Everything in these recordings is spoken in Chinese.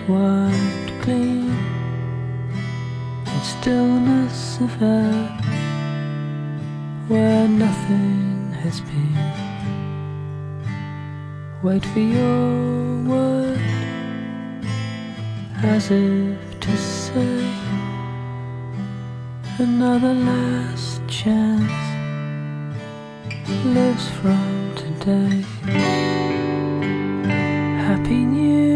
a slate white gleam in stillness of air where nothing has been. Wait for your word as if to say another last chance lives from today. Happy New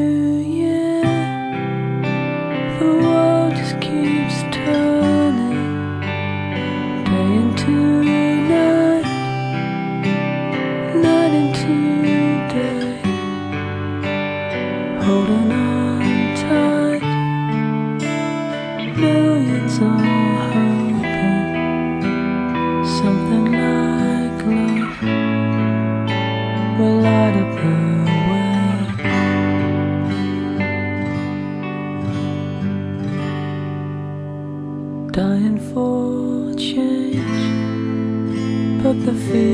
Dying for change But the fear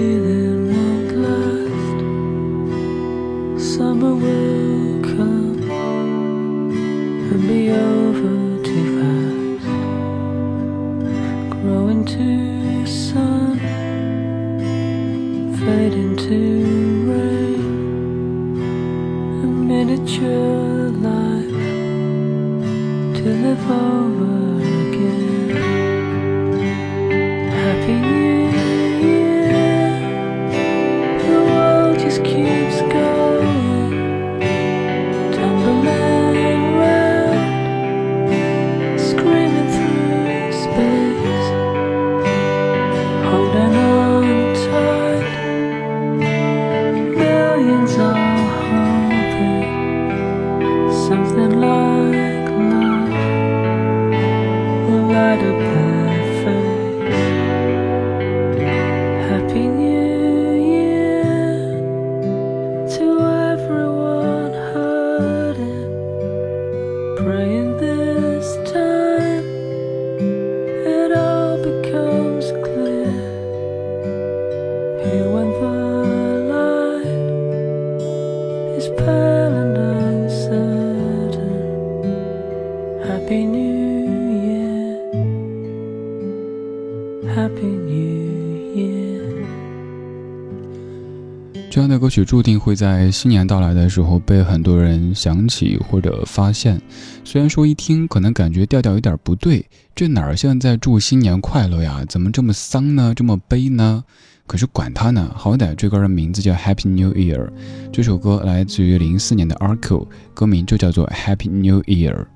这样的歌曲注定会在新年到来的时候被很多人想起或者发现。虽然说一听可能感觉调调有点不对，这哪儿像在祝新年快乐呀？怎么这么丧呢？这么悲呢？可是管他呢，好歹这歌的名字叫 Happy New Year。这首歌来自于零四年的 Arco，歌名就叫做 Happy New Year。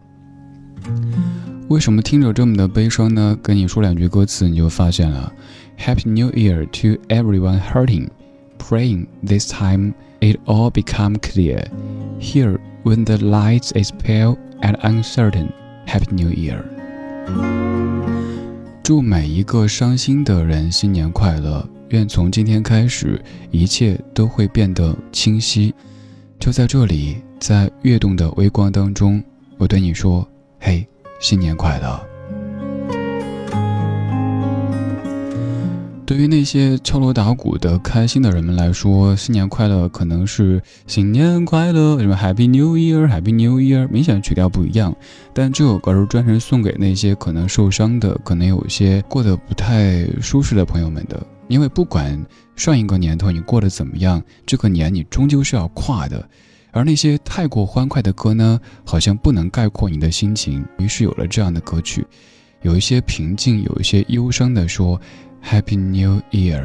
为什么听着这么的悲伤呢？跟你说两句歌词，你就发现了。Happy New Year to everyone hurting, praying this time it all become clear. Here when the light is pale and uncertain. Happy New Year. 祝每一个伤心的人新年快乐！愿从今天开始，一切都会变得清晰。就在这里，在跃动的微光当中，我对你说：“嘿，新年快乐！”对于那些敲锣打鼓的开心的人们来说，新年快乐可能是新年快乐，什么 Happy New Year，Happy New Year，明显曲调不一样。但这首歌是专程送给那些可能受伤的、可能有些过得不太舒适的朋友们的。因为不管上一个年头你过得怎么样，这个年你终究是要跨的。而那些太过欢快的歌呢，好像不能概括你的心情。于是有了这样的歌曲，有一些平静，有一些忧伤的说。Happy New Year！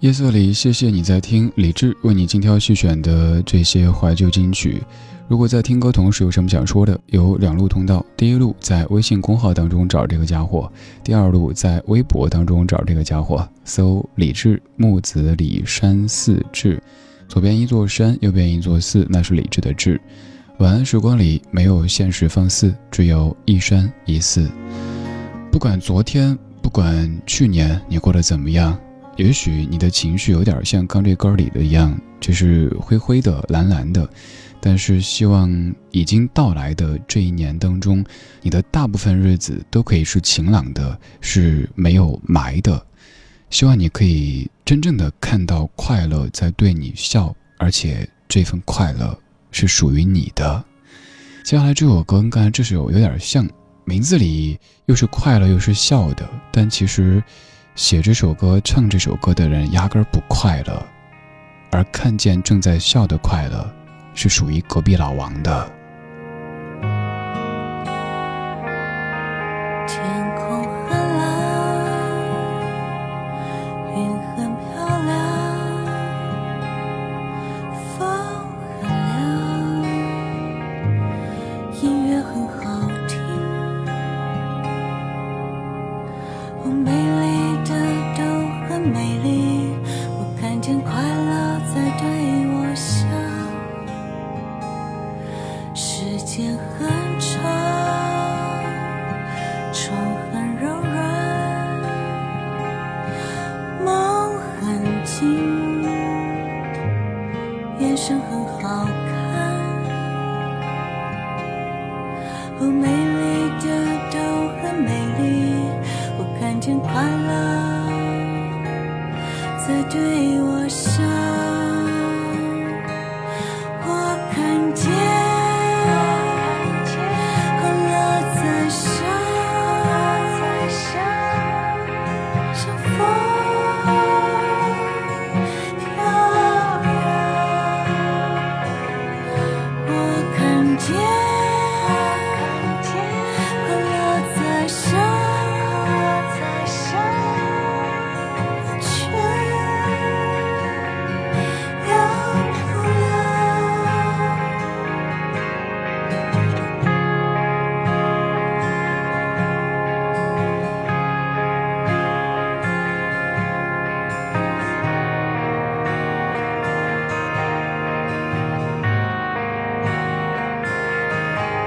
夜色里，谢谢你在听李志为你精挑细选的这些怀旧金曲。如果在听歌同时有什么想说的，有两路通道：第一路在微信公号当中找这个家伙；第二路在微博当中找这个家伙，搜李志木子李山寺志，左边一座山，右边一座寺，那是李志的志。晚安时光里没有现实放肆，只有一山一寺。不管昨天，不管去年，你过得怎么样？也许你的情绪有点像刚这歌里的一样，就是灰灰的、蓝蓝的。但是希望已经到来的这一年当中，你的大部分日子都可以是晴朗的，是没有霾的。希望你可以真正的看到快乐在对你笑，而且这份快乐是属于你的。接下来这首歌跟刚才这首有点像，名字里又是快乐又是笑的，但其实写这首歌、唱这首歌的人压根儿不快乐，而看见正在笑的快乐，是属于隔壁老王的。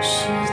是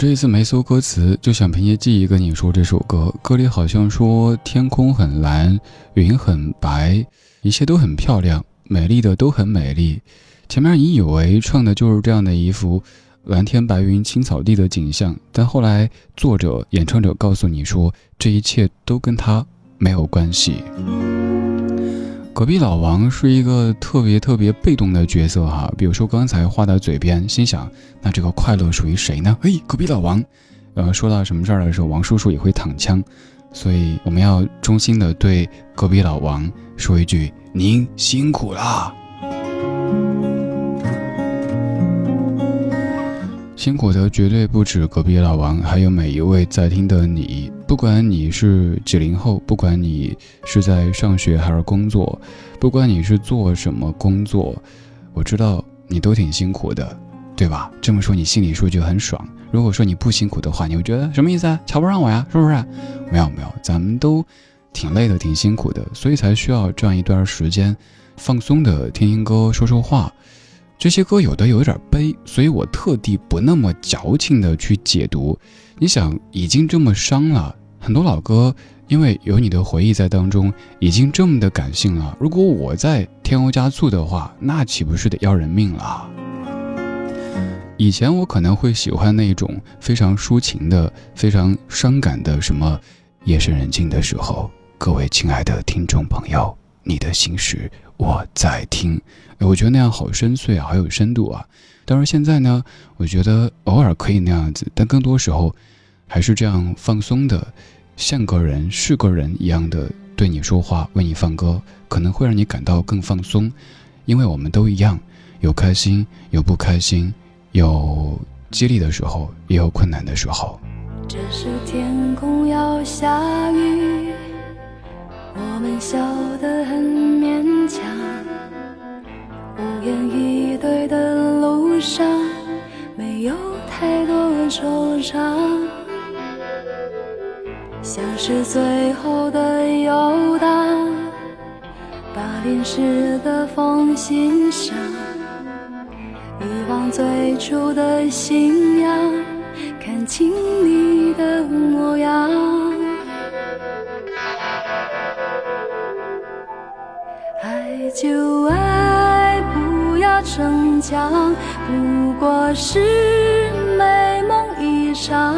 这一次没搜歌词，就想凭借记忆跟你说这首歌。歌里好像说天空很蓝，云很白，一切都很漂亮，美丽的都很美丽。前面你以为唱的就是这样的一幅蓝天白云青草地的景象，但后来作者演唱者告诉你说，这一切都跟他没有关系。隔壁老王是一个特别特别被动的角色哈，比如说刚才话到嘴边，心想那这个快乐属于谁呢？哎，隔壁老王，呃，说到什么事儿的时候，王叔叔也会躺枪。所以我们要衷心的对隔壁老王说一句：“您辛苦啦！”辛苦的绝对不止隔壁老王，还有每一位在听的你。不管你是几零后，不管你是在上学还是工作，不管你是做什么工作，我知道你都挺辛苦的，对吧？这么说你心里说就很爽。如果说你不辛苦的话，你会觉得什么意思啊？瞧不上我呀？是不是？没有没有，咱们都挺累的，挺辛苦的，所以才需要这样一段时间，放松的听听歌，说说话。这些歌有的有点悲，所以我特地不那么矫情的去解读。你想，已经这么伤了，很多老歌，因为有你的回忆在当中，已经这么的感性了。如果我再添油加醋的话，那岂不是得要人命了？以前我可能会喜欢那种非常抒情的、非常伤感的，什么夜深人静的时候，各位亲爱的听众朋友，你的心事我在听。我觉得那样好深邃啊，好有深度啊！当然现在呢，我觉得偶尔可以那样子，但更多时候还是这样放松的，像个人是个人一样的对你说话，为你放歌，可能会让你感到更放松。因为我们都一样，有开心，有不开心，有激励的时候，也有困难的时候。这时天空要下雨，我们笑得很勉强。无言以对的路上，没有太多惆怅，像是最后的游荡，把淋湿的风欣赏，遗忘最初的信仰，看清你的模样，爱不要。逞强不过是美梦一场，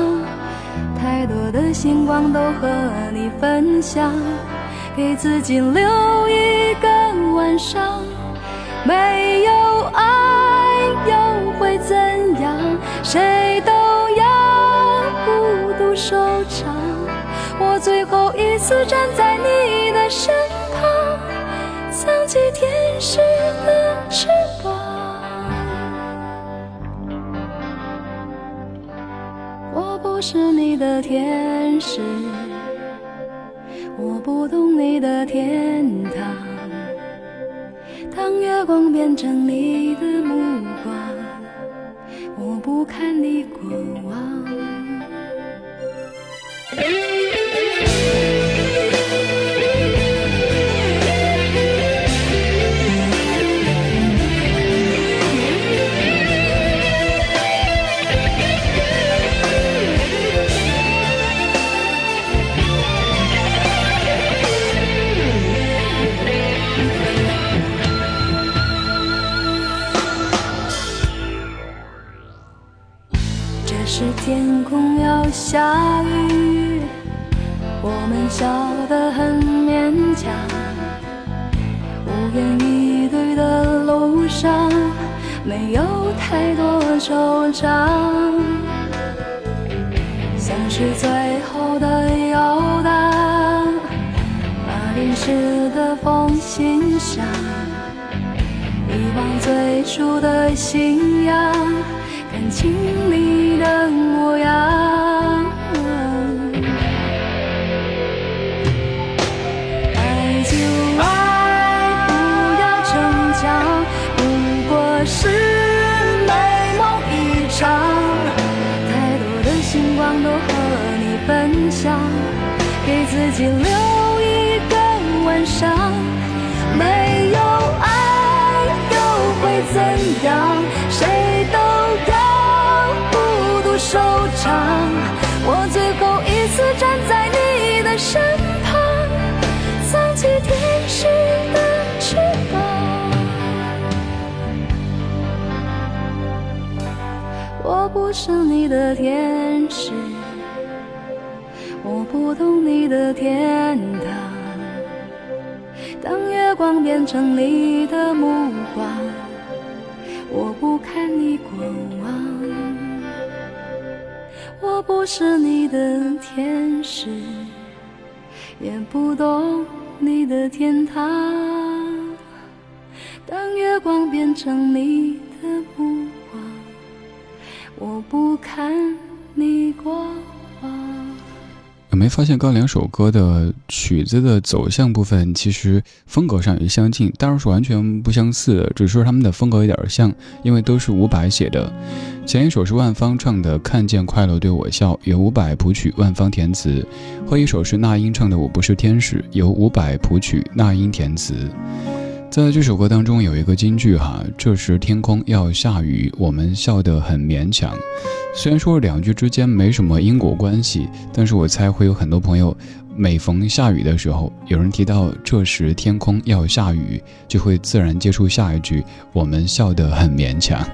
太多的星光都和你分享，给自己留一个晚上。没有爱又会怎样？谁都要孤独收场。我最后一次站在你的身是你的天使，我不懂你的天堂。当月光变成你的目光，我不看你过往。下雨，我们笑得很勉强。无言以对的路上，没有太多惆怅，像是最后的游荡，把淋湿的风欣赏，遗忘最初的信仰。看清你的模样，是你的天使，我不懂你的天堂。当月光变成你的目光，我不看你过往。我不是你的天使，也不懂你的天堂。当月光变成你的目光，我不看你过往。有没发现，刚两首歌的曲子的走向部分，其实风格上也相近，当然是完全不相似的，只是说他们的风格有点像，因为都是伍佰写的。前一首是万芳唱的《看见快乐对我笑》，由伍佰谱曲，万芳填词；后一首是那英唱的《我不是天使》，由伍佰谱曲，那英填词。在这首歌当中有一个金句哈，这时天空要下雨，我们笑得很勉强。虽然说两句之间没什么因果关系，但是我猜会有很多朋友，每逢下雨的时候，有人提到这时天空要下雨，就会自然接触下一句，我们笑得很勉强。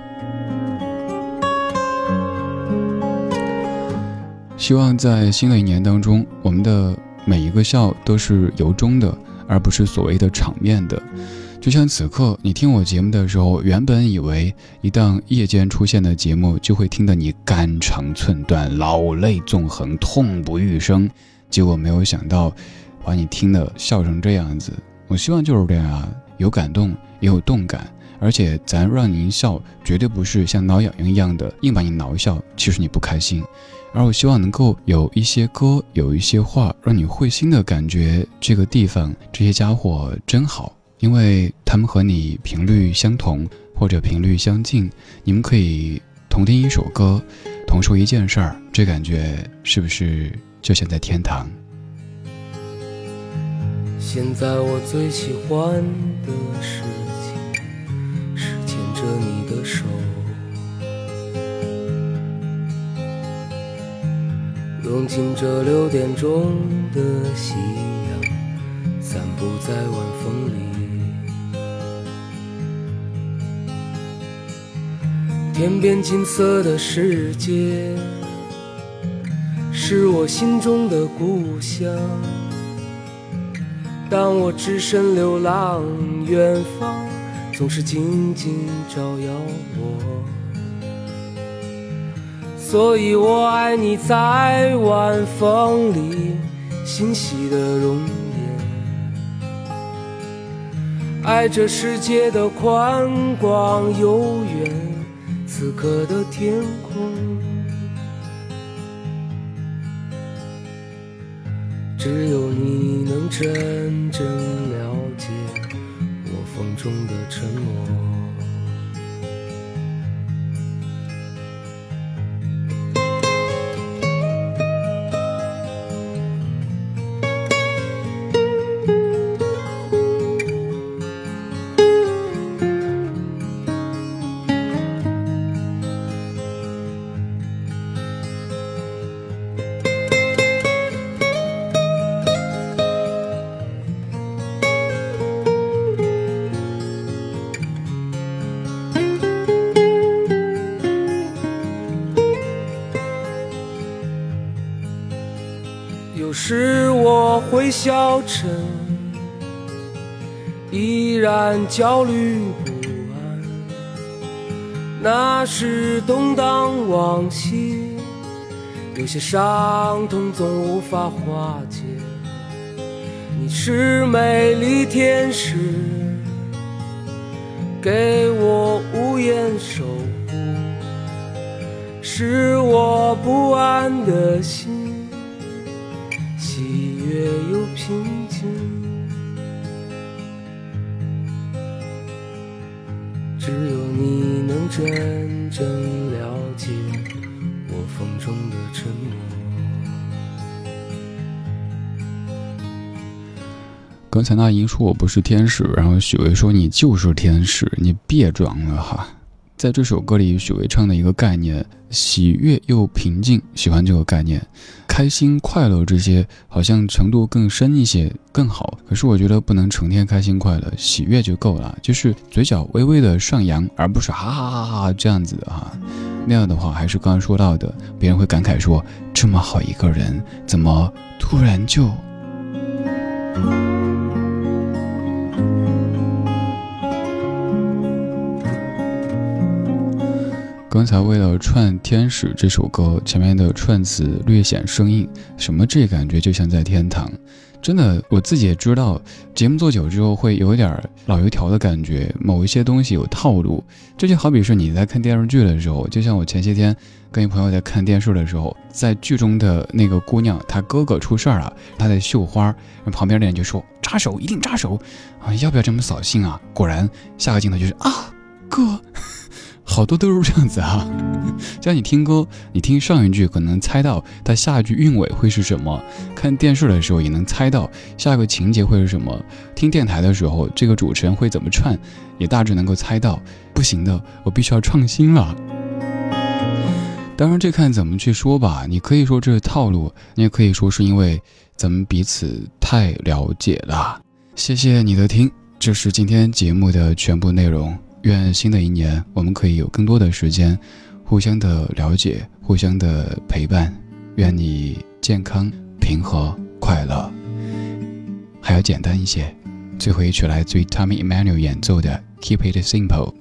希望在新的一年当中，我们的每一个笑都是由衷的，而不是所谓的场面的。就像此刻你听我节目的时候，原本以为一档夜间出现的节目就会听得你肝肠寸断、老泪纵横、痛不欲生，结果没有想到，把你听得笑成这样子。我希望就是这样啊，有感动也有动感，而且咱让您笑，绝对不是像挠痒痒一样的硬把你挠笑，其实你不开心。而我希望能够有一些歌，有一些话，让你会心的感觉这个地方这些家伙真好。因为他们和你频率相同，或者频率相近，你们可以同听一首歌，同说一件事儿，这感觉是不是就像在天堂？现在我最喜欢的事情是牵着你的手，融进这六点钟的夕阳，散步在晚风里。天边金色的世界，是我心中的故乡。当我只身流浪，远方总是静静照耀我。所以我爱你在晚风里欣喜的容颜，爱这世界的宽广悠远。此刻的天空，只有你能真正了解我风中的沉默。我会消沉，依然焦虑不安。那是动荡往昔，有些伤痛总无法化解。你是美丽天使，给我无言守护，是我不安的心。真正了解我风中的沉默。刚才那英说我不是天使，然后许巍说你就是天使，你别装了哈。在这首歌里，许巍唱的一个概念，喜悦又平静，喜欢这个概念，开心、快乐这些好像程度更深一些更好。可是我觉得不能成天开心快乐，喜悦就够了，就是嘴角微微的上扬，而不是哈哈哈哈这样子的哈。那样的话，还是刚刚说到的，别人会感慨说，这么好一个人，怎么突然就。刚才为了串《天使》这首歌，前面的串词略显生硬，什么这感觉就像在天堂。真的，我自己也知道，节目做久之后会有点老油条的感觉，某一些东西有套路。这就好比是你在看电视剧的时候，就像我前些天跟一朋友在看电视的时候，在剧中的那个姑娘，她哥哥出事儿了，她在绣花，旁边的人就说扎手，一定扎手啊，要不要这么扫兴啊？果然，下个镜头就是啊，哥。好多都是这样子啊，像你听歌，你听上一句可能猜到它下一句韵尾会是什么；看电视的时候也能猜到下一个情节会是什么；听电台的时候，这个主持人会怎么串，也大致能够猜到。不行的，我必须要创新了。当然，这看怎么去说吧。你可以说这是套路，你也可以说是因为咱们彼此太了解了。谢谢你的听，这是今天节目的全部内容。愿新的一年，我们可以有更多的时间，互相的了解，互相的陪伴。愿你健康、平和、快乐。还要简单一些。最后一曲来自于 Tommy Emmanuel 演奏的《Keep It Simple》。